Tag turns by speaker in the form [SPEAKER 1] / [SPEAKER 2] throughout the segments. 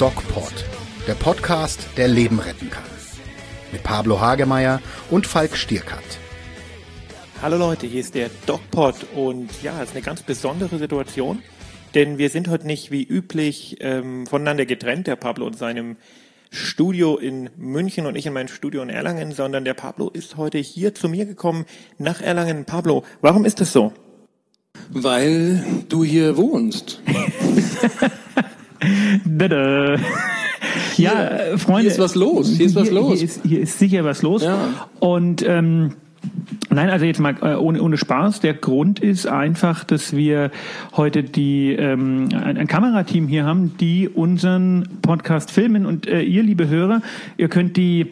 [SPEAKER 1] DocPod, der Podcast, der Leben retten kann. Mit Pablo Hagemeyer und Falk Stierkat.
[SPEAKER 2] Hallo Leute, hier ist der DocPod und ja, es ist eine ganz besondere Situation, denn wir sind heute nicht wie üblich ähm, voneinander getrennt, der Pablo in seinem Studio in München und ich in meinem Studio in Erlangen, sondern der Pablo ist heute hier zu mir gekommen nach Erlangen. Pablo, warum ist das so?
[SPEAKER 3] Weil du hier wohnst.
[SPEAKER 4] Ja, äh, Freunde.
[SPEAKER 3] Hier ist was los. Hier ist was los.
[SPEAKER 4] Hier ist, hier ist sicher was los.
[SPEAKER 3] Ja.
[SPEAKER 4] Und ähm, Nein, also jetzt mal äh, ohne, ohne Spaß. Der Grund ist einfach, dass wir heute die ähm, ein, ein Kamerateam hier haben, die unseren Podcast filmen. Und äh, ihr, liebe Hörer, ihr könnt die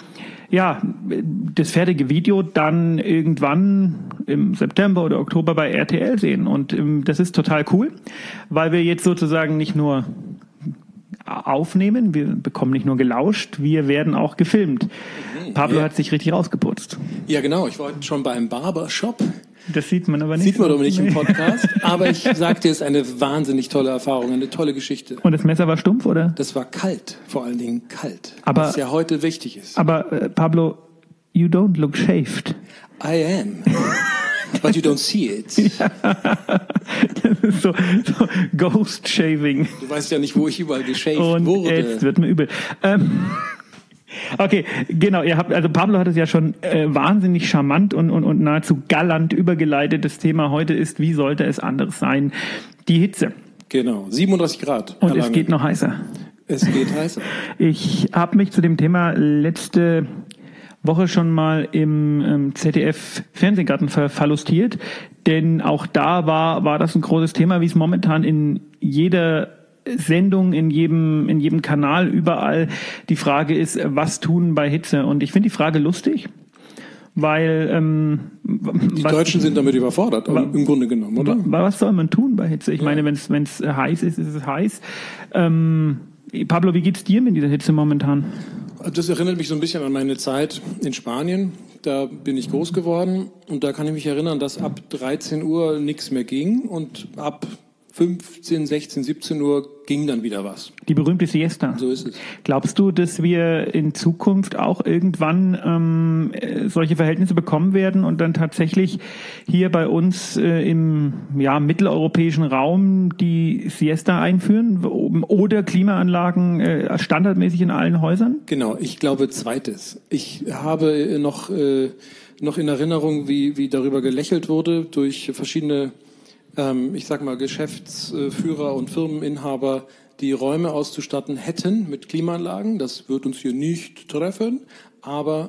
[SPEAKER 4] ja, das fertige Video dann irgendwann im September oder Oktober bei RTL sehen. Und ähm, das ist total cool, weil wir jetzt sozusagen nicht nur aufnehmen, wir bekommen nicht nur gelauscht, wir werden auch gefilmt. Pablo
[SPEAKER 3] Ja.
[SPEAKER 4] hat sich richtig rausgeputzt.
[SPEAKER 3] Ja, genau. Ich war schon beim Barbershop.
[SPEAKER 4] Das sieht man aber nicht.
[SPEAKER 3] Sieht man doch nicht im. Podcast. Aber ich sag dir, es ist eine wahnsinnig tolle Erfahrung, eine tolle Geschichte.
[SPEAKER 4] Und das Messer war stumpf, oder?
[SPEAKER 3] Das war kalt, vor allen Dingen kalt.
[SPEAKER 4] Aber-
[SPEAKER 3] was ja heute wichtig ist.
[SPEAKER 4] Aber äh, Pablo, you don't look shaved.
[SPEAKER 3] I am. But you don't see it.
[SPEAKER 4] Das ist so, so Ghost Shaving.
[SPEAKER 3] Du weißt ja nicht, wo ich überall geshaved
[SPEAKER 4] Und
[SPEAKER 3] wurde.
[SPEAKER 4] jetzt wird mir übel. Ähm, okay, genau. Ihr habt, also Pablo hat es ja schon äh, wahnsinnig charmant und, und, und nahezu galant übergeleitet. Das Thema heute ist, wie sollte es anders sein? Die Hitze.
[SPEAKER 3] Genau, 37 Grad.
[SPEAKER 4] Und es geht noch heißer.
[SPEAKER 3] Es geht heißer.
[SPEAKER 4] Ich habe mich zu dem Thema letzte Woche schon mal im ähm, ZDF Fernsehgarten ver verlustiert, denn auch da war war das ein großes Thema, wie es momentan in jeder Sendung in jedem in jedem Kanal überall die Frage ist, was tun bei Hitze? Und ich finde die Frage lustig, weil ähm,
[SPEAKER 3] Die Deutschen sind damit überfordert, im Grunde genommen, oder?
[SPEAKER 4] Wa- Was soll man tun bei Hitze? Ich meine, wenn es wenn es heiß ist, ist es heiß. Ähm, Pablo, wie geht's dir mit dieser Hitze momentan?
[SPEAKER 3] Das erinnert mich so ein bisschen an meine Zeit in Spanien. Da bin ich groß geworden und da kann ich mich erinnern, dass ab 13 Uhr nichts mehr ging und ab 15, 16, 17 Uhr ging dann wieder was.
[SPEAKER 4] Die berühmte Siesta.
[SPEAKER 3] So ist es.
[SPEAKER 4] Glaubst du, dass wir in Zukunft auch irgendwann ähm, äh, solche Verhältnisse bekommen werden und dann tatsächlich hier bei uns äh, im ja, mitteleuropäischen Raum die Siesta einführen oder Klimaanlagen äh, standardmäßig in allen Häusern?
[SPEAKER 3] Genau, ich glaube zweites. Ich habe noch, äh, noch in Erinnerung, wie, wie darüber gelächelt wurde durch verschiedene, ähm, ich sag mal, Geschäftsführer und Firmeninhaber, die Räume auszustatten hätten mit Klimaanlagen. Das wird uns hier nicht treffen, aber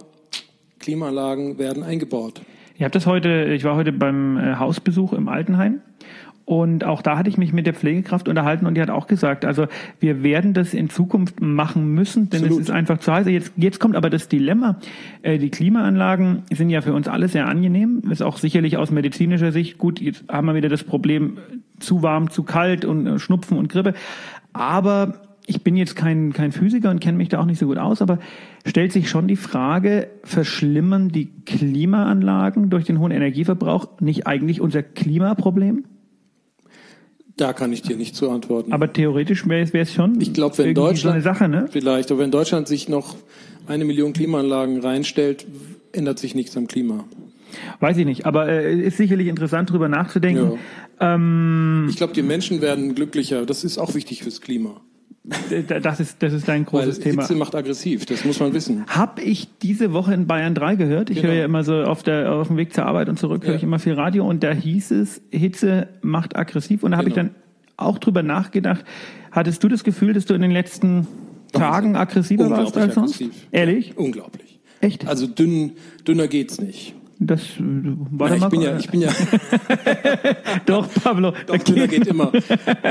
[SPEAKER 3] Klimaanlagen werden eingebaut.
[SPEAKER 4] Ich habe das heute, ich war heute beim äh, Hausbesuch im Altenheim und auch da hatte ich mich mit der Pflegekraft unterhalten und die hat auch gesagt, also wir werden das in Zukunft machen müssen, denn
[SPEAKER 3] Absolut.
[SPEAKER 4] es ist einfach zu heiß. Jetzt, jetzt kommt aber das Dilemma. Äh, die Klimaanlagen sind ja für uns alle sehr angenehm, ist auch sicherlich aus medizinischer Sicht gut. Jetzt haben wir wieder das Problem äh, zu warm, zu kalt und äh, Schnupfen und Grippe. Aber ich bin jetzt kein, kein Physiker und kenne mich da auch nicht so gut aus, aber stellt sich schon die Frage, verschlimmern die Klimaanlagen durch den hohen Energieverbrauch nicht eigentlich unser Klimaproblem?
[SPEAKER 3] Da kann ich dir nicht zu antworten.
[SPEAKER 4] Aber theoretisch wäre es schon
[SPEAKER 3] Ich glaube, wenn Deutschland
[SPEAKER 4] so eine Sache, ne?
[SPEAKER 3] vielleicht, aber wenn Deutschland sich noch eine Million Klimaanlagen reinstellt, ändert sich nichts am Klima.
[SPEAKER 4] Weiß ich nicht, aber äh, ist sicherlich interessant, drüber nachzudenken. Ähm,
[SPEAKER 3] Ich glaube, die Menschen werden glücklicher. Das ist auch wichtig fürs Klima.
[SPEAKER 4] Das ist das ist dein
[SPEAKER 3] Weil
[SPEAKER 4] großes Thema.
[SPEAKER 3] Hitze macht aggressiv, das muss man wissen.
[SPEAKER 4] Hab ich diese Woche in Bayern 3 gehört. Ich
[SPEAKER 3] Genau.
[SPEAKER 4] höre ja immer so auf, der, auf dem Weg zur Arbeit und zurück höre
[SPEAKER 3] Ja.
[SPEAKER 4] ich immer viel Radio und da hieß es, Hitze macht aggressiv und da habe ich
[SPEAKER 3] Genau.
[SPEAKER 4] dann auch drüber nachgedacht. Hattest du das Gefühl, dass du in den letzten Tagen aggressiver warst als sonst?
[SPEAKER 3] aggressiv.
[SPEAKER 4] Ehrlich?
[SPEAKER 3] Unglaublich.
[SPEAKER 4] Echt?
[SPEAKER 3] Also dünn, dünner geht's nicht.
[SPEAKER 4] Das äh, war
[SPEAKER 3] Ja, ich bin ja, ich bin ja,
[SPEAKER 4] doch Pablo.
[SPEAKER 3] doch, dünner geht immer.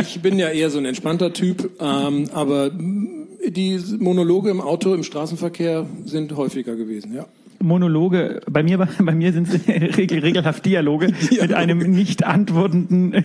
[SPEAKER 3] Ich bin ja eher so ein entspannter Typ, ähm, aber die Monologe im Auto, im Straßenverkehr sind häufiger gewesen, ja.
[SPEAKER 4] Monologe. Bei mir, bei mir sind es regel, regelhaft Dialoge, mit einem nicht antwortenden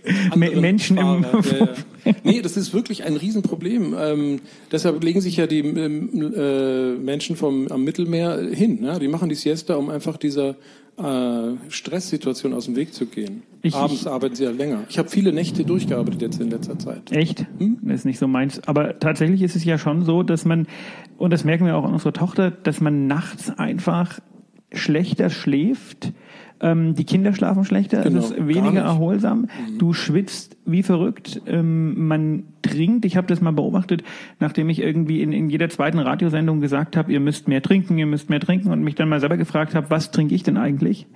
[SPEAKER 4] Menschen im.
[SPEAKER 3] Fahrer, ja, ja. Nee, das ist wirklich ein Riesenproblem. Ähm, deshalb legen sich ja die ähm, äh, Menschen vom, am Mittelmeer hin. Ne? Die machen die Siesta, um einfach dieser äh, Stresssituationen aus dem Weg zu gehen.
[SPEAKER 4] Ich-
[SPEAKER 3] Abends arbeiten sie ja länger. Ich habe viele Nächte durchgearbeitet jetzt in letzter Zeit.
[SPEAKER 4] Echt?
[SPEAKER 3] Hm?
[SPEAKER 4] Das ist nicht so meins. Aber tatsächlich ist es ja schon so, dass man, und das merken wir auch an unserer Tochter, dass man nachts einfach schlechter schläft. Ähm, die Kinder schlafen schlechter,
[SPEAKER 3] Genau,
[SPEAKER 4] es ist weniger
[SPEAKER 3] nicht. Mhm.
[SPEAKER 4] erholsam. Du schwitzt wie verrückt. Ähm, man trinkt, ich habe das mal beobachtet, nachdem ich irgendwie in, in jeder zweiten Radiosendung gesagt habe, ihr müsst mehr trinken, ihr müsst mehr trinken und mich dann mal selber gefragt habe, was trinke ich denn eigentlich?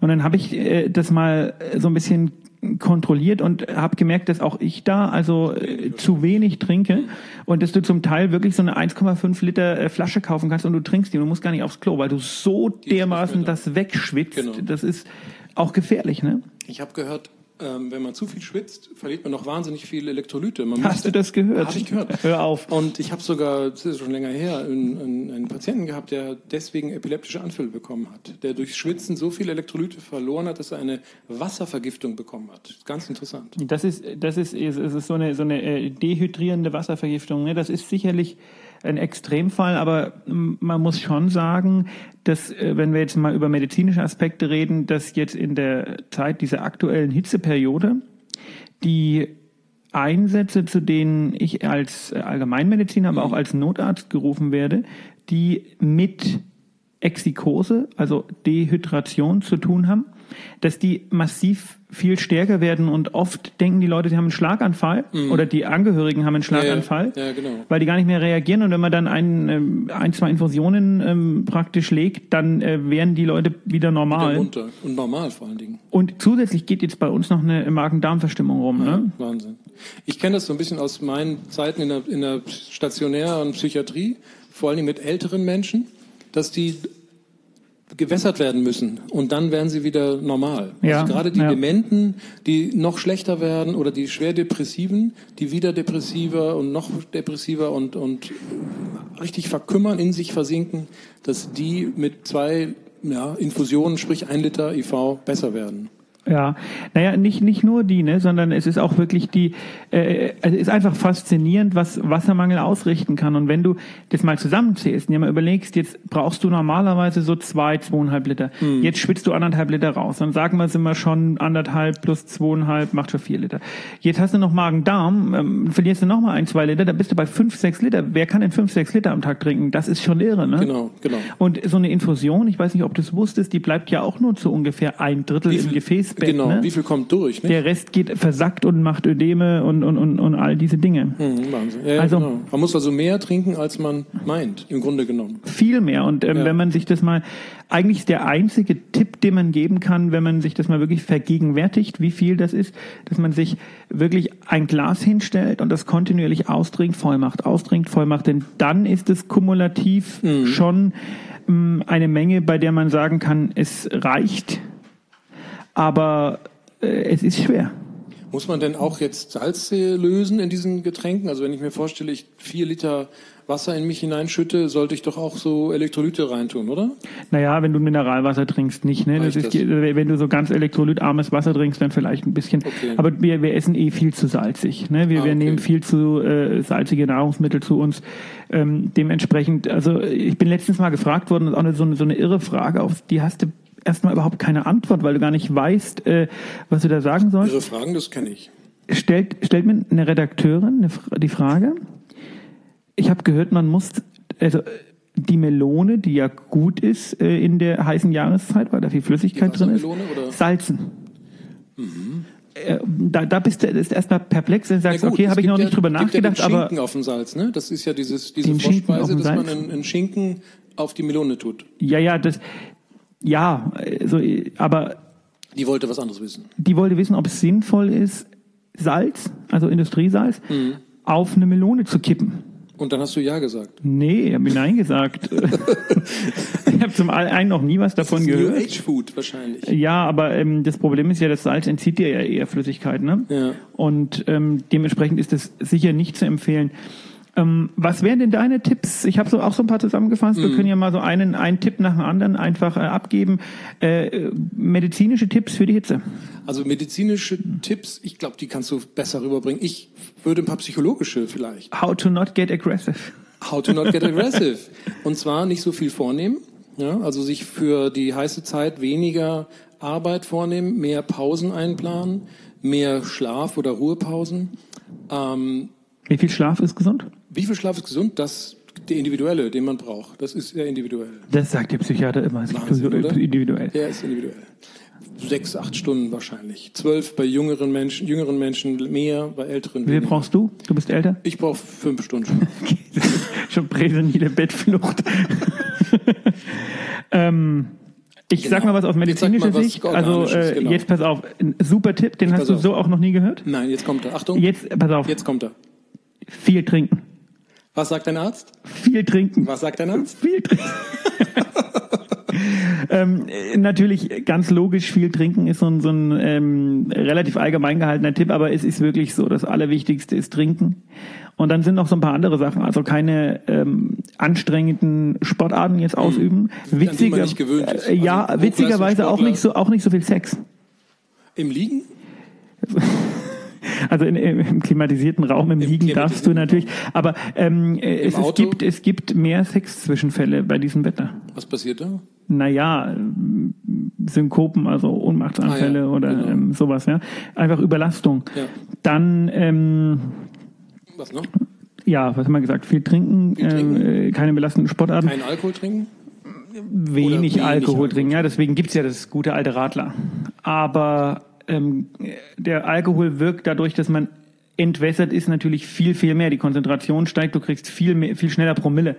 [SPEAKER 4] Und dann habe ich äh, das mal so ein bisschen kontrolliert und habe gemerkt, dass auch ich da also äh, zu wenig trinke und dass du zum Teil wirklich so eine 1,5 Liter äh, Flasche kaufen kannst und du trinkst die und du musst gar nicht aufs Klo, weil du so dermaßen das wegschwitzt.
[SPEAKER 3] Genau.
[SPEAKER 4] Das ist auch gefährlich, ne?
[SPEAKER 3] Ich habe gehört, ähm, wenn man zu viel schwitzt, verliert man noch wahnsinnig viele Elektrolyte. Man
[SPEAKER 4] Hast du das gehört?
[SPEAKER 3] Habe ich gehört.
[SPEAKER 4] Hör auf.
[SPEAKER 3] Und ich habe sogar, das ist schon länger her, einen, einen, Patienten gehabt, der deswegen epileptische Anfälle bekommen hat. Der durch Schwitzen so viele Elektrolyte verloren hat, dass er eine Wasservergiftung bekommen hat. Ganz interessant.
[SPEAKER 4] Das ist, das ist, es ist so eine, so eine äh, dehydrierende Wasservergiftung. Ne? Das ist sicherlich ein Extremfall, aber man muss schon sagen, dass, äh, wenn wir jetzt mal über medizinische Aspekte reden, dass jetzt in der Zeit dieser aktuellen Hitzeperiode die Einsätze, zu denen ich als Allgemeinmediziner, aber auch als Notarzt gerufen werde, die mit Exikose, also Dehydration zu tun haben, dass die massiv viel stärker werden und oft denken die Leute, sie haben einen Schlaganfall oder die Angehörigen haben einen Schlaganfall,
[SPEAKER 3] Ja, ja, genau.
[SPEAKER 4] weil die gar nicht mehr reagieren und wenn man dann ein, ähm, ein zwei Infusionen ähm, praktisch legt, dann äh, werden die Leute wieder normal.
[SPEAKER 3] Runter. Und normal vor allen Dingen.
[SPEAKER 4] Und zusätzlich geht jetzt bei uns noch eine Magen-Darm-Verstimmung rum. Ne?
[SPEAKER 3] Wahnsinn. Ich kenne das so ein bisschen aus meinen Zeiten in der, in der stationären Psychiatrie, vor allen Dingen mit älteren Menschen, dass die gewässert werden müssen und dann werden sie wieder normal.
[SPEAKER 4] Ja,
[SPEAKER 3] also gerade die
[SPEAKER 4] ja.
[SPEAKER 3] Dementen, die noch schlechter werden oder die schwer Depressiven, die wieder depressiver und noch depressiver und, und richtig verkümmern, in sich versinken, dass die mit zwei ja, Infusionen, sprich ein Liter IV, besser werden.
[SPEAKER 4] Ja, naja, nicht, nicht nur die, ne, sondern es ist auch wirklich die, äh, es ist einfach faszinierend, was Wassermangel ausrichten kann. Und wenn du das mal zusammenzählst und dir mal überlegst, jetzt brauchst du normalerweise so zwei, zweieinhalb Liter. Jetzt schwitzt du anderthalb Liter raus. Dann sagen wir, sind wir schon anderthalb plus zweieinhalb, macht schon vier Liter. Jetzt hast du noch Magen-Darm, ähm, verlierst du noch mal ein, zwei Liter, dann bist du bei fünf, sechs Liter. Wer kann denn fünf, sechs Liter am Tag trinken? Das ist schon irre, ne?
[SPEAKER 3] Genau, genau.
[SPEAKER 4] Und so eine Infusion, ich weiß nicht, ob du es wusstest, die bleibt ja auch nur zu ungefähr ein Drittel im Gefäßbett.
[SPEAKER 3] Genau,
[SPEAKER 4] ne?
[SPEAKER 3] wie viel kommt durch? Ne?
[SPEAKER 4] Der Rest geht versackt und macht Ödeme und, und, und, und all diese Dinge.
[SPEAKER 3] Mhm, Wahnsinn. Ja,
[SPEAKER 4] Also-
[SPEAKER 3] genau. Man muss also mehr trinken, als man meint, im Grunde genommen.
[SPEAKER 4] Viel mehr. Und ähm,
[SPEAKER 3] Ja.
[SPEAKER 4] wenn man sich das mal, eigentlich ist der einzige Tipp, den man geben kann, wenn man sich das mal wirklich vergegenwärtigt, wie viel das ist, dass man sich wirklich ein Glas hinstellt und das kontinuierlich austrinkt, voll macht, austrinkt, voll macht. Denn dann ist es kumulativ
[SPEAKER 3] Mhm.
[SPEAKER 4] schon ähm, eine Menge, bei der man sagen kann, es reicht. Aber äh, es ist schwer.
[SPEAKER 3] Muss man denn auch jetzt Salz lösen in diesen Getränken? Also wenn ich mir vorstelle, ich vier Liter Wasser in mich hineinschütte, sollte ich doch auch so Elektrolyte reintun, oder?
[SPEAKER 4] Naja, wenn du Mineralwasser trinkst, nicht. Ne? Das ist,
[SPEAKER 3] das?
[SPEAKER 4] wenn du so ganz elektrolytarmes Wasser trinkst, dann vielleicht ein bisschen.
[SPEAKER 3] Okay.
[SPEAKER 4] Aber wir, wir essen eh viel zu salzig. Ne? Wir,
[SPEAKER 3] Ah,
[SPEAKER 4] wir
[SPEAKER 3] okay.
[SPEAKER 4] nehmen viel zu äh, salzige Nahrungsmittel zu uns. Ähm, dementsprechend, also ich bin letztens mal gefragt worden, das ist auch eine, so, eine, so eine irre Frage, auf die hast du erstmal überhaupt keine Antwort, weil du gar nicht weißt, äh, was du da sagen sollst.
[SPEAKER 3] Ihre Fragen, das kenne ich.
[SPEAKER 4] Stellt, stellt mir eine Redakteurin eine, die Frage, ich habe gehört, man muss, also die Melone, die ja gut ist äh, in der heißen Jahreszeit, weil da viel Flüssigkeit drin ist,
[SPEAKER 3] oder? Mhm.
[SPEAKER 4] salzen. Äh, da, da bist du erstmal perplex und sagst,
[SPEAKER 3] gut,
[SPEAKER 4] okay, habe ich noch
[SPEAKER 3] ja,
[SPEAKER 4] nicht drüber
[SPEAKER 3] gibt ja den
[SPEAKER 4] nachgedacht, aber
[SPEAKER 3] Schinken auf dem Salz, ne? Das ist ja dieses, diese Vorspeise, dass man
[SPEAKER 4] Salz?
[SPEAKER 3] einen, einen Schinken auf die Melone tut.
[SPEAKER 4] ja, ja, das, ja, also, aber
[SPEAKER 3] Die wollte was anderes wissen.
[SPEAKER 4] die wollte wissen, ob es sinnvoll ist, Salz, also Industriesalz,
[SPEAKER 3] Mhm.
[SPEAKER 4] auf eine Melone zu kippen.
[SPEAKER 3] Und dann hast du Ja gesagt.
[SPEAKER 4] Nee, ich habe Nein gesagt. ich habe zum einen noch nie was davon
[SPEAKER 3] das ist
[SPEAKER 4] gehört.
[SPEAKER 3] New Age Food wahrscheinlich.
[SPEAKER 4] Ja, aber ähm, das Problem ist ja, das Salz entzieht dir ja eher Flüssigkeit, ne?
[SPEAKER 3] Ja.
[SPEAKER 4] Und ähm, dementsprechend ist es sicher nicht zu empfehlen. Ähm, was wären denn deine Tipps? Ich habe so auch so ein paar zusammengefasst. Wir können ja mal so einen, einen Tipp nach dem anderen einfach äh, abgeben. Äh, medizinische Tipps für die Hitze.
[SPEAKER 3] Also medizinische Tipps, ich glaube, die kannst du besser rüberbringen. Ich würde ein paar psychologische vielleicht.
[SPEAKER 4] How to not get aggressive.
[SPEAKER 3] How to not get aggressive. Und zwar nicht so viel vornehmen. Ja, also sich für die heiße Zeit weniger Arbeit vornehmen, mehr Pausen einplanen, mehr Schlaf oder Ruhepausen. Ähm,
[SPEAKER 4] Wie viel Schlaf ist gesund?
[SPEAKER 3] Wie viel Schlaf ist gesund? Das der individuelle, den man braucht. Das ist sehr individuell.
[SPEAKER 4] Das sagt der Psychiater immer. Es ist
[SPEAKER 3] Wahnsinn, oder?
[SPEAKER 4] individuell.
[SPEAKER 3] Der ist individuell. Sechs, acht Stunden wahrscheinlich. Zwölf bei jüngeren Menschen, jüngeren Menschen mehr, bei älteren.
[SPEAKER 4] Wie viel brauchst du? Du bist älter?
[SPEAKER 3] Ich brauche fünf Stunden. Schlaf.
[SPEAKER 4] Schon prävenile Bettflucht. ähm, ich sag
[SPEAKER 3] Genau.
[SPEAKER 4] mal was aus
[SPEAKER 3] sag
[SPEAKER 4] medizinischer
[SPEAKER 3] was
[SPEAKER 4] Sicht. Also äh,
[SPEAKER 3] genau.
[SPEAKER 4] jetzt pass auf, ein super Tipp, den hast du
[SPEAKER 3] auf.
[SPEAKER 4] so auch noch nie gehört.
[SPEAKER 3] Nein, jetzt kommt er. Achtung,
[SPEAKER 4] Jetzt, pass auf,
[SPEAKER 3] jetzt kommt er.
[SPEAKER 4] viel trinken.
[SPEAKER 3] Was sagt dein Arzt?
[SPEAKER 4] Viel trinken.
[SPEAKER 3] Was sagt dein Arzt?
[SPEAKER 4] Viel trinken. ähm, äh, natürlich ganz logisch, viel trinken ist so ein, so ein ähm, relativ allgemein gehaltener Tipp, aber es ist wirklich so, das Allerwichtigste ist trinken. Und dann sind noch so ein paar andere Sachen, also keine ähm, anstrengenden Sportarten jetzt ausüben.
[SPEAKER 3] man
[SPEAKER 4] Witziger, äh, ja,
[SPEAKER 3] Also
[SPEAKER 4] witzigerweise auch nicht so auch nicht so viel Sex.
[SPEAKER 3] Im Liegen?
[SPEAKER 4] Also in, im klimatisierten Raum im,
[SPEAKER 3] Im
[SPEAKER 4] Liegen darfst du natürlich, aber ähm, äh, es, es gibt es gibt mehr Sexzwischenfälle bei diesem Wetter.
[SPEAKER 3] Was passiert da?
[SPEAKER 4] naja, Synkopen, also Ohnmachtsanfälle
[SPEAKER 3] Ah, ja,
[SPEAKER 4] oder
[SPEAKER 3] genau.
[SPEAKER 4] ähm, sowas, ja. Einfach Überlastung.
[SPEAKER 3] Ja.
[SPEAKER 4] Dann, ähm,
[SPEAKER 3] Was noch?
[SPEAKER 4] ja, was haben wir gesagt? Viel trinken,
[SPEAKER 3] trinken.
[SPEAKER 4] Ähm, äh, keine belastenden Sportarten,
[SPEAKER 3] Kein Alkohol trinken?
[SPEAKER 4] wenig,
[SPEAKER 3] wenig
[SPEAKER 4] Alkohol
[SPEAKER 3] Alkohol
[SPEAKER 4] trinken. Ja, deswegen gibt's ja das gute alte Radler. Aber ähm, der Alkohol wirkt dadurch, dass man entwässert ist, natürlich viel, viel mehr. Die Konzentration steigt, du kriegst viel, mehr, viel schneller Promille.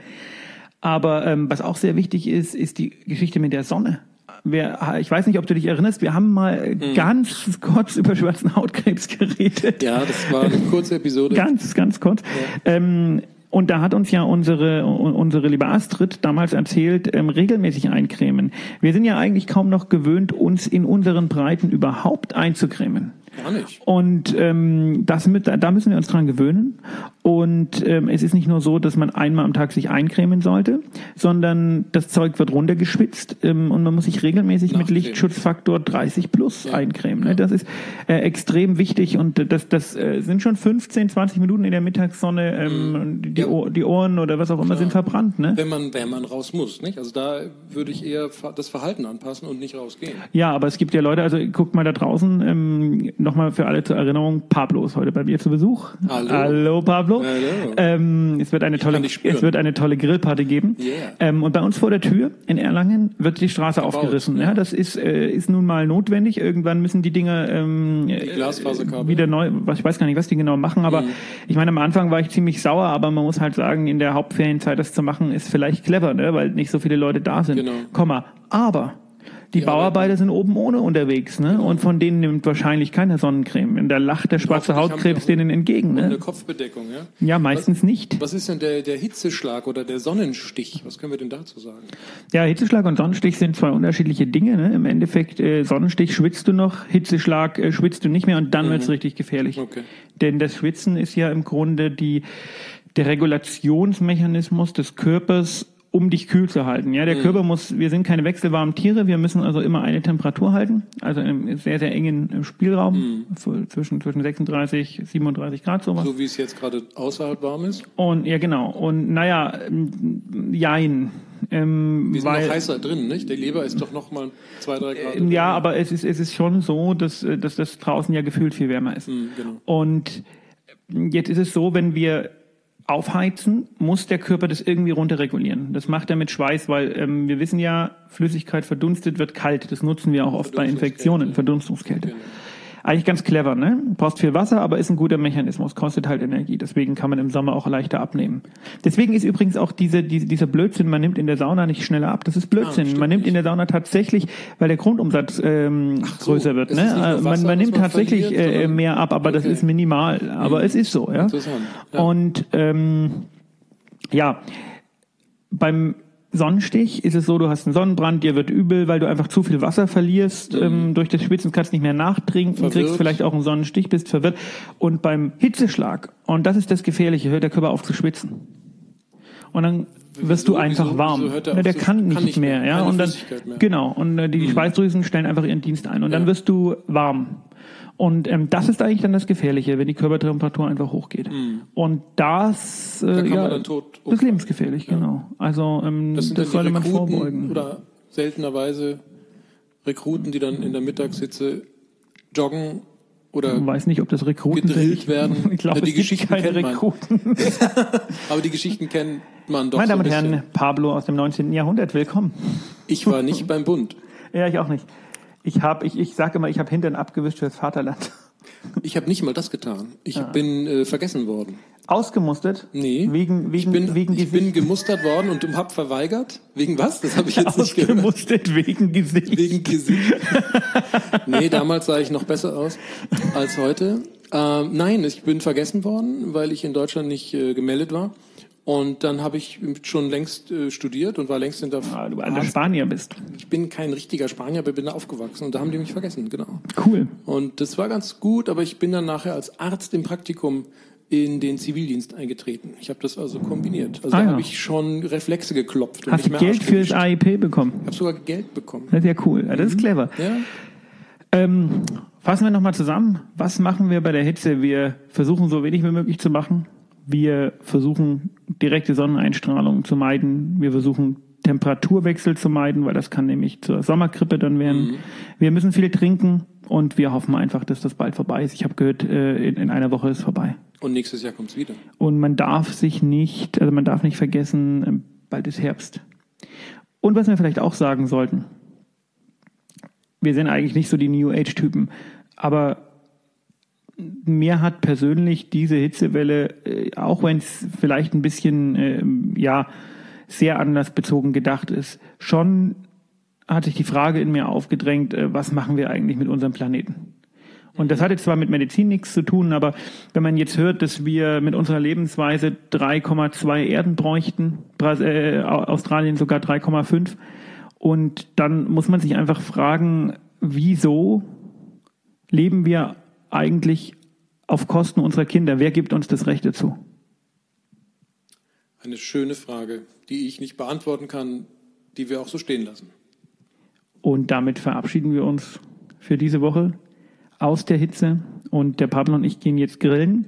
[SPEAKER 4] Aber ähm, was auch sehr wichtig ist, ist die Geschichte mit der Sonne. Wir, ich weiß nicht, ob du dich erinnerst, wir haben mal
[SPEAKER 3] Mhm.
[SPEAKER 4] ganz kurz über schwarzen Hautkrebs geredet.
[SPEAKER 3] Ja, das war eine kurze Episode.
[SPEAKER 4] Ganz, ganz kurz. Ähm, und da hat uns ja unsere, unsere liebe Astrid damals erzählt, ähm, regelmäßig eincremen. Wir sind ja eigentlich kaum noch gewöhnt, uns in unseren Breiten überhaupt einzucremen.
[SPEAKER 3] Gar nicht.
[SPEAKER 4] Und ähm, das mit, da müssen wir uns dran gewöhnen. Und ähm, es ist nicht nur so, dass man einmal am Tag sich eincremen sollte, sondern das Zeug wird runtergeschwitzt ähm, und man muss sich regelmäßig mit
[SPEAKER 3] Nachcremen.
[SPEAKER 4] Lichtschutzfaktor 30 plus eincremen. Ne? Das ist äh, extrem wichtig und das, das äh, sind schon 15, 20 Minuten in der Mittagssonne. Ähm, die,
[SPEAKER 3] Ja.
[SPEAKER 4] Ohr, die Ohren oder was auch immer sind verbrannt. Ne?
[SPEAKER 3] Wenn man, wenn man raus muss, nicht? Also da würde ich eher das Verhalten anpassen und nicht rausgehen.
[SPEAKER 4] Ja, aber es gibt ja Leute, also guckt mal da draußen, ähm, nochmal für alle zur Erinnerung, Pablo ist heute bei mir zu Besuch.
[SPEAKER 3] Hallo.
[SPEAKER 4] Hallo Pablo.
[SPEAKER 3] Hallo.
[SPEAKER 4] Ähm, es wird eine tolle,
[SPEAKER 3] dich spüren.
[SPEAKER 4] es wird eine tolle Grillparty geben.
[SPEAKER 3] Yeah.
[SPEAKER 4] Ähm, und bei uns vor der Tür in Erlangen wird die Straße aufgerissen. Ja, das ist, äh, ist nun mal notwendig. Irgendwann müssen die Dinge ähm,
[SPEAKER 3] Die
[SPEAKER 4] wieder neu, was ich weiß gar nicht, was die genau machen, aber
[SPEAKER 3] Mhm.
[SPEAKER 4] ich meine, am Anfang war ich ziemlich sauer, aber man muss halt sagen, in der Hauptferienzeit das zu machen, ist vielleicht clever, ne? weil nicht so viele Leute da sind.
[SPEAKER 3] Genau.
[SPEAKER 4] Komma. Aber die, Bauarbeiter sind oben ohne unterwegs, ne? Und von denen nimmt wahrscheinlich keiner Sonnencreme. Und da lacht der schwarze Hautkrebs
[SPEAKER 3] die
[SPEAKER 4] denen entgegen,
[SPEAKER 3] Und eine
[SPEAKER 4] ne?
[SPEAKER 3] Kopfbedeckung, ja?
[SPEAKER 4] Ja, meistens nicht.
[SPEAKER 3] Was ist denn der, der Hitzeschlag oder der Sonnenstich? Was können wir denn dazu sagen?
[SPEAKER 4] Ja, Hitzeschlag und Sonnenstich sind zwei unterschiedliche Dinge. Ne? Im Endeffekt, äh, Sonnenstich schwitzt du noch, Hitzeschlag äh, schwitzt du nicht mehr und dann wird's richtig gefährlich.
[SPEAKER 3] Mhm. Okay.
[SPEAKER 4] Denn das Schwitzen ist ja im Grunde die, der Regulationsmechanismus des Körpers, um dich kühl zu halten. Ja, der
[SPEAKER 3] Mhm.
[SPEAKER 4] Körper muss, wir sind keine wechselwarmen Tiere, wir müssen also immer eine Temperatur halten, also im sehr, sehr engen äh, Spielraum, so zwischen, zwischen 36, 37 Grad sowas.
[SPEAKER 3] Mhm. So wie es jetzt gerade außerhalb warm ist?
[SPEAKER 4] Und ja, genau. Und naja, ähm, jein. Ähm,
[SPEAKER 3] Wir sind
[SPEAKER 4] weil,
[SPEAKER 3] noch heißer drin, nicht? Der Leber ist doch noch mal zwei, drei Grad.
[SPEAKER 4] Ähm, Ja, aber es ist, es ist schon so, dass, äh, dass das draußen ja gefühlt viel wärmer ist.
[SPEAKER 3] genau.
[SPEAKER 4] Und jetzt ist es so, wenn wir aufheizen, muss der Körper das irgendwie runterregulieren. Das macht er mit Schweiß, weil ähm, wir wissen ja, Flüssigkeit verdunstet wird kalt. Das nutzen wir auch oft bei. Infektionen, Verdunstungskälte.
[SPEAKER 3] Genau.
[SPEAKER 4] Eigentlich ganz clever, ne? Brauchst viel Wasser, aber ist ein guter Mechanismus, kostet halt Energie. Deswegen kann man im Sommer auch leichter abnehmen. Deswegen ist übrigens auch diese, diese, dieser Blödsinn, man nimmt in der Sauna nicht schneller ab. Das ist Blödsinn.
[SPEAKER 3] stimmt
[SPEAKER 4] man nimmt in
[SPEAKER 3] nicht.
[SPEAKER 4] der Sauna tatsächlich, weil der Grundumsatz ähm,
[SPEAKER 3] so,
[SPEAKER 4] größer wird. Ne? Äh,
[SPEAKER 3] Wasser,
[SPEAKER 4] man, man nimmt
[SPEAKER 3] man
[SPEAKER 4] tatsächlich äh, mehr ab, aber das
[SPEAKER 3] Okay. Mhm.
[SPEAKER 4] ist minimal. Aber es ist so, ja.
[SPEAKER 3] Ja.
[SPEAKER 4] Und ähm, ja, beim Sonnenstich ist es so, du hast einen Sonnenbrand, dir wird übel, weil du einfach zu viel Wasser verlierst. Ähm, durch das Schwitzen kannst nicht mehr nachtrinken,
[SPEAKER 3] Verwirrt.
[SPEAKER 4] kriegst vielleicht auch einen Sonnenstich, bist verwirrt. Und beim Hitzeschlag, und das ist das Gefährliche, hört der Körper auf zu schwitzen. Und dann wirst du einfach
[SPEAKER 3] Wieso?
[SPEAKER 4] warm.
[SPEAKER 3] Wieso
[SPEAKER 4] ja, der kann nicht,
[SPEAKER 3] kann nicht
[SPEAKER 4] mehr,
[SPEAKER 3] mehr,
[SPEAKER 4] ja. Und dann
[SPEAKER 3] mehr.
[SPEAKER 4] genau und äh, die Schweißdrüsen stellen einfach ihren Dienst ein und dann
[SPEAKER 3] Ja.
[SPEAKER 4] wirst du warm. Und ähm, das ist eigentlich dann das Gefährliche, wenn die Körpertemperatur einfach hochgeht. Und das, äh,
[SPEAKER 3] Da
[SPEAKER 4] ja,
[SPEAKER 3] man dann tot
[SPEAKER 4] das ist lebensgefährlich, genau. Also ähm,
[SPEAKER 3] Das
[SPEAKER 4] das, sollte man
[SPEAKER 3] Rekruten
[SPEAKER 4] vorbeugen.
[SPEAKER 3] oder seltenerweise Rekruten, die dann in der Mittagssitze joggen oder
[SPEAKER 4] Ich weiß nicht, ob das Rekruten
[SPEAKER 3] gedrillt
[SPEAKER 4] sind.
[SPEAKER 3] werden.
[SPEAKER 4] Ich glaube,
[SPEAKER 3] Ja, die
[SPEAKER 4] es gibt
[SPEAKER 3] Geschichten
[SPEAKER 4] keine
[SPEAKER 3] kennt man.
[SPEAKER 4] Rekruten.
[SPEAKER 3] aber die Geschichten kennt man doch
[SPEAKER 4] Meine Damen und. Herren, Pablo aus dem 19. Jahrhundert, willkommen.
[SPEAKER 3] Ich war nicht beim Bund.
[SPEAKER 4] Ja, ich auch nicht. Ich habe, ich, ich sage immer, ich habe Hintern abgewischt fürs Vaterland.
[SPEAKER 3] Ich habe nicht mal das getan. Ich bin äh, vergessen worden.
[SPEAKER 4] Ausgemustert?
[SPEAKER 3] Nee.
[SPEAKER 4] Wegen, wegen,
[SPEAKER 3] ich bin,
[SPEAKER 4] wegen
[SPEAKER 3] ich bin gemustert worden und hab verweigert. Wegen was? Das habe ich jetzt nicht gehört.
[SPEAKER 4] Ausgemustert wegen Gesicht.
[SPEAKER 3] Wegen Gesicht. nee, damals sah ich noch besser aus als heute. Ähm, nein, ich bin vergessen worden, weil ich in Deutschland nicht äh, gemeldet war. Und dann habe ich schon längst äh, studiert und war längst in der.
[SPEAKER 4] Ah, du alter Spanier bist.
[SPEAKER 3] ich bin kein richtiger Spanier, aber bin da aufgewachsen und da haben die mich vergessen, genau.
[SPEAKER 4] Cool.
[SPEAKER 3] Und das war ganz gut, aber ich bin dann nachher als Arzt im Praktikum in den Zivildienst eingetreten. Ich habe das also kombiniert. Also
[SPEAKER 4] Ah,
[SPEAKER 3] da
[SPEAKER 4] ja.
[SPEAKER 3] habe ich schon Reflexe geklopft
[SPEAKER 4] Hast du Geld fürs AIP bekommen?
[SPEAKER 3] Ich habe sogar Geld bekommen.
[SPEAKER 4] Das ist ja cool. Das ist clever.
[SPEAKER 3] Ja?
[SPEAKER 4] Ähm, fassen wir nochmal zusammen. Was machen wir bei der Hitze? Wir versuchen so wenig wie möglich zu machen. Wir versuchen direkte Sonneneinstrahlung zu meiden. Wir versuchen Temperaturwechsel zu meiden, weil das kann nämlich zur Sommergrippe dann werden. Wir müssen viel trinken und wir hoffen einfach, dass das bald vorbei ist. Ich habe gehört, äh, in, in einer Woche ist es vorbei.
[SPEAKER 3] Und nächstes Jahr kommt's wieder.
[SPEAKER 4] Und man darf sich nicht, also man darf nicht vergessen, ähm, bald ist Herbst. Und was wir vielleicht auch sagen sollten, wir sind eigentlich nicht so die New Age-Typen, aber mir hat persönlich diese Hitzewelle, äh, auch wenn es vielleicht ein bisschen, ähm, ja, sehr anlassbezogen gedacht ist, schon hat sich die Frage in mir aufgedrängt, äh, was machen wir eigentlich mit unserem Planeten? Und das hat jetzt zwar mit Medizin nichts zu tun, aber wenn man jetzt hört, dass wir mit unserer Lebensweise 3,2 Erden bräuchten, äh, Australien sogar 3,5, und dann muss man sich einfach fragen, wieso leben wir eigentlich auf Kosten unserer Kinder? Wer gibt uns das Recht dazu?
[SPEAKER 3] Eine schöne Frage, die ich nicht beantworten kann, die wir auch so stehen lassen.
[SPEAKER 4] Und damit verabschieden wir uns für diese Woche aus der Hitze. Und der Pablo und ich gehen jetzt grillen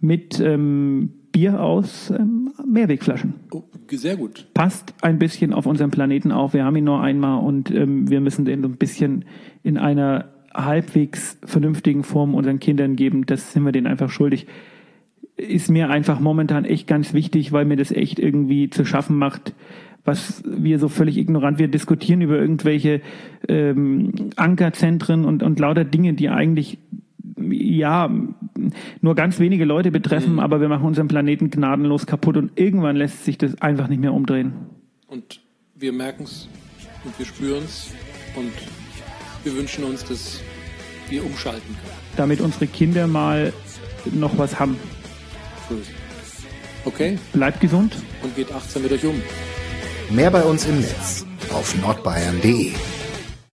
[SPEAKER 4] mit ähm, Bier aus ähm, Mehrwegflaschen.
[SPEAKER 3] Oh, sehr gut.
[SPEAKER 4] Passt ein bisschen auf unseren Planeten auf. Wir haben ihn nur einmal und ähm, wir müssen den so ein bisschen in einer halbwegs vernünftigen Form unseren Kindern geben. Das sind wir denen einfach schuldig. Ist mir einfach momentan echt ganz wichtig, weil mir das echt irgendwie zu schaffen macht, was wir so völlig ignorant, wir diskutieren über irgendwelche ähm, Ankerzentren und, und lauter Dinge, die eigentlich ja nur ganz wenige Leute betreffen, aber wir machen unseren Planeten gnadenlos kaputt und irgendwann lässt sich das einfach nicht mehr umdrehen.
[SPEAKER 3] Und wir merken es und wir spüren es und wir wünschen uns, dass wir umschalten können.
[SPEAKER 4] Damit unsere Kinder mal noch was haben.
[SPEAKER 3] Okay,
[SPEAKER 4] Bleibt gesund.
[SPEAKER 3] und geht achtsam mit euch um.
[SPEAKER 1] Mehr bei uns im Netz auf nordbayern.de.